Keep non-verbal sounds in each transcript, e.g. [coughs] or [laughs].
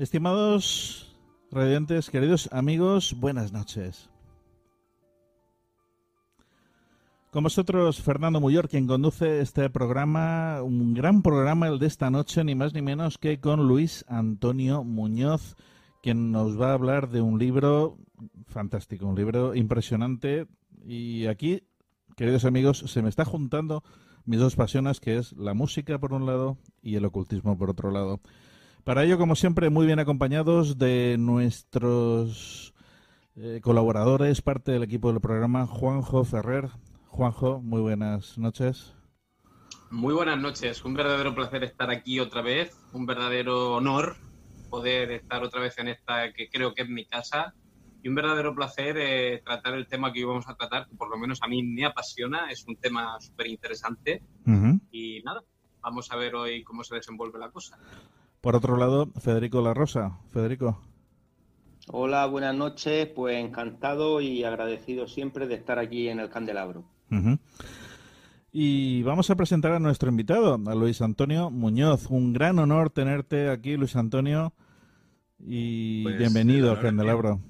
Estimados radiantes, queridos amigos, buenas noches. Con vosotros, Fernando Muyor, quien conduce este programa, un gran programa el de esta noche, ni más ni menos que con Luis Antonio Muñoz, quien nos va a hablar de un libro fantástico, un libro impresionante. Y aquí, queridos amigos, se me está juntando mis dos pasiones, que es la música por un lado y el ocultismo por otro lado. Para ello, como siempre, muy bien acompañados de nuestros eh, colaboradores, parte del equipo del programa, Juanjo Ferrer. Juanjo, muy buenas noches. Muy buenas noches, un verdadero placer estar aquí otra vez, un verdadero honor poder estar otra vez en esta que creo que es mi casa y un verdadero placer eh, tratar el tema que hoy vamos a tratar, que por lo menos a mí me apasiona, es un tema súper interesante y nada, vamos a ver hoy cómo se desenvuelve la cosa. Por otro lado, Federico La Rosa. Federico. Hola, buenas noches. Pues encantado y agradecido siempre de estar aquí en el Candelabro. Y vamos a presentar a nuestro invitado, a Luis Antonio Muñoz. Un gran honor tenerte aquí, Luis Antonio. Y pues, bienvenido al Candelabro.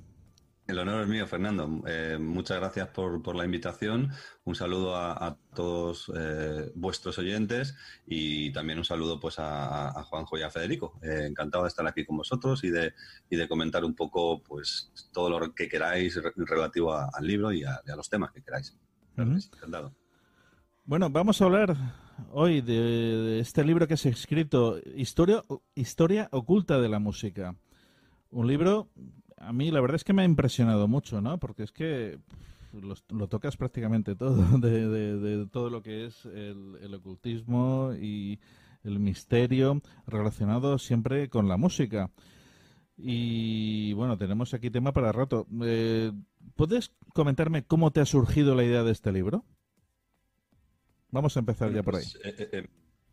El honor es mío, Fernando. Eh, muchas gracias por, la invitación. Un saludo a, todos eh, vuestros oyentes y también un saludo pues a, Juanjo y a Federico. Eh, encantado de estar aquí con vosotros y de, de comentar un poco pues todo lo que queráis relativo al libro y a, los temas que queráis. Encantado. Bueno, vamos a hablar hoy de, este libro que se ha escrito, Historia, Historia Oculta de la Música. Un libro a mí la verdad es que me ha impresionado mucho, ¿no? Porque es que lo, tocas prácticamente todo, [laughs] de, todo lo que es el, ocultismo y el misterio relacionado siempre con la música. Y bueno, tenemos aquí tema para rato. Eh, ¿Puedes comentarme cómo te ha surgido la idea de este libro? Vamos a empezar ya por ahí.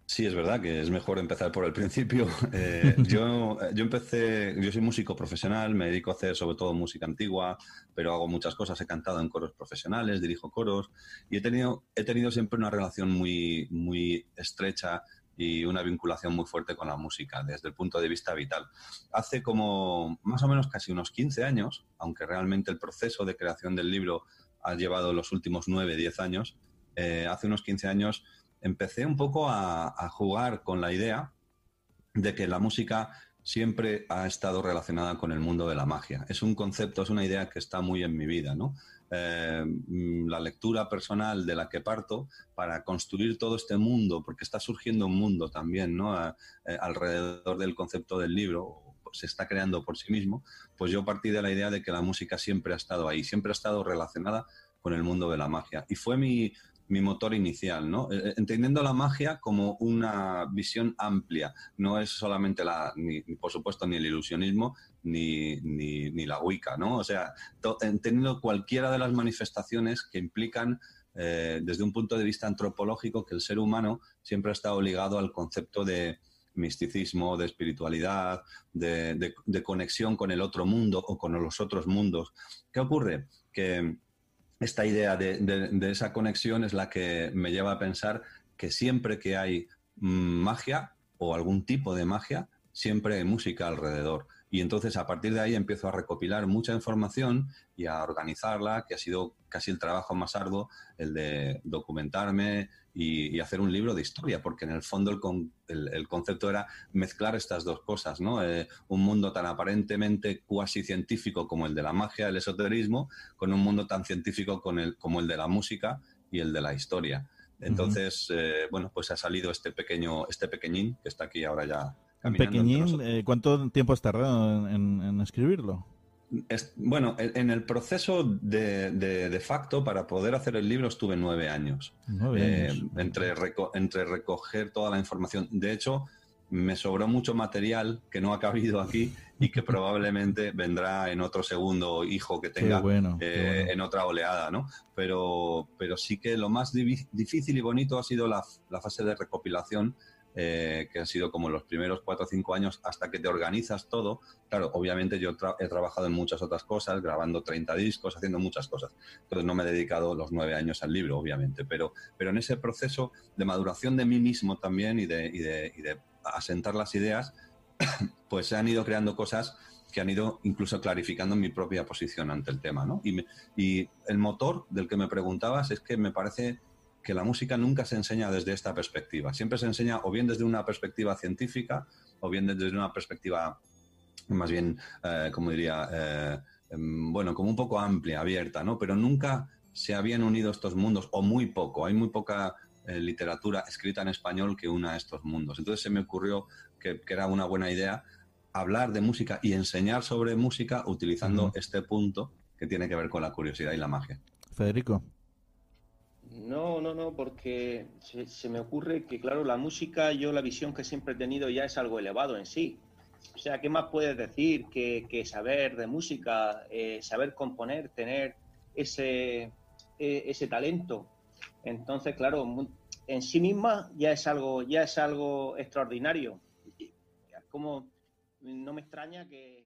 Eh, eh, Sí, es verdad que es mejor empezar por el principio. [laughs] Eh, [laughs] yo, yo empecé, yo soy músico profesional, me dedico a hacer sobre todo música antigua, pero hago muchas cosas. He cantado en coros profesionales, dirijo coros y he tenido, he tenido siempre una relación muy, muy estrecha y una vinculación muy fuerte con la música desde el punto de vista vital. Hace como más o menos casi unos 15 años, aunque realmente el proceso de creación del libro ha llevado los últimos 9, 10 años, eh, hace unos 15 años empecé un poco a, jugar con la idea de que la música siempre ha estado relacionada con el mundo de la magia. Es un concepto, es una idea que está muy en mi vida, ¿no? Eh, mm, la lectura personal de la que parto para construir todo este mundo, porque está surgiendo un mundo también, ¿no? Eh, alrededor del concepto del libro, se está creando por sí mismo, pues yo partí de la idea de que la música siempre ha estado ahí, siempre ha estado relacionada con el mundo de la magia. Y fue mi, mi motor inicial, ¿no? Eh, eh, entendiendo la magia como una visión amplia, no es solamente la, ni, por supuesto, ni el ilusionismo, ni, ni, la Wicca, ¿no? O sea, entendiendo cualquiera de las manifestaciones que implican eh, desde un punto de vista antropológico que el ser humano siempre ha estado ligado al concepto de misticismo, de espiritualidad, de, conexión con el otro mundo o con los otros mundos. ¿Qué ocurre? Que esta idea de esa conexión es la que me lleva a pensar que siempre que hay mm, magia o algún tipo de magia, siempre hay música alrededor. Y entonces a partir de ahí empiezo a recopilar mucha información y a organizarla, que ha sido casi el trabajo más arduo, el de documentarme y, hacer un libro de historia, porque en el fondo el, concepto era mezclar estas dos cosas, ¿no? Eh, un mundo tan aparentemente cuasi científico como el de la magia, el esoterismo, con un mundo tan científico con el, como el de la música y el de la historia. Entonces, eh, bueno, pues ha salido este pequeño, este pequeñín que está aquí ahora ya. Pequeñín, eh, ¿cuánto tiempo has tardado en, escribirlo? bueno, en el proceso de, de, facto para poder hacer el libro estuve nueve años. Nueve años. Eh, entre, entre recoger toda la información. De hecho, me sobró mucho material que no ha cabido aquí y que [laughs] probablemente vendrá en otro segundo hijo que tenga eh, en otra oleada, ¿no? Pero, pero sí que lo más difícil y bonito ha sido la, fase de recopilación, eh, que ha sido como los primeros cuatro o cinco años hasta que te organizas todo. Claro, obviamente yo he trabajado en muchas otras cosas, grabando 30 discos, haciendo muchas cosas. Entonces no me he dedicado los nueve años al libro, obviamente, pero, pero en ese proceso de maduración de mí mismo también y de, y de, y de asentar las ideas, [coughs] pues se han ido creando cosas que han ido incluso clarificando mi propia posición ante el tema. ¿no? Y, y, el motor del que me preguntabas es que me parece que la música nunca se enseña desde esta perspectiva. Siempre se enseña o bien desde una perspectiva científica o bien desde una perspectiva más bien, eh, como diría, eh, em, bueno, como un poco amplia, abierta, ¿no? Pero nunca se habían unido estos mundos, o muy poco. Hay muy poca eh, literatura escrita en español que una a estos mundos. Entonces se me ocurrió que, era una buena idea hablar de música y enseñar sobre música utilizando este punto que tiene que ver con la curiosidad y la magia. Federico. No, no, no, porque se, me ocurre que, claro, la música, yo la visión que siempre he tenido ya es algo elevado en sí. O sea, ¿qué más puedes decir que, saber de música, eh, saber componer, tener ese, e, ese talento? Entonces, claro, en sí misma ya es algo, ya es algo extraordinario. Como no me extraña que.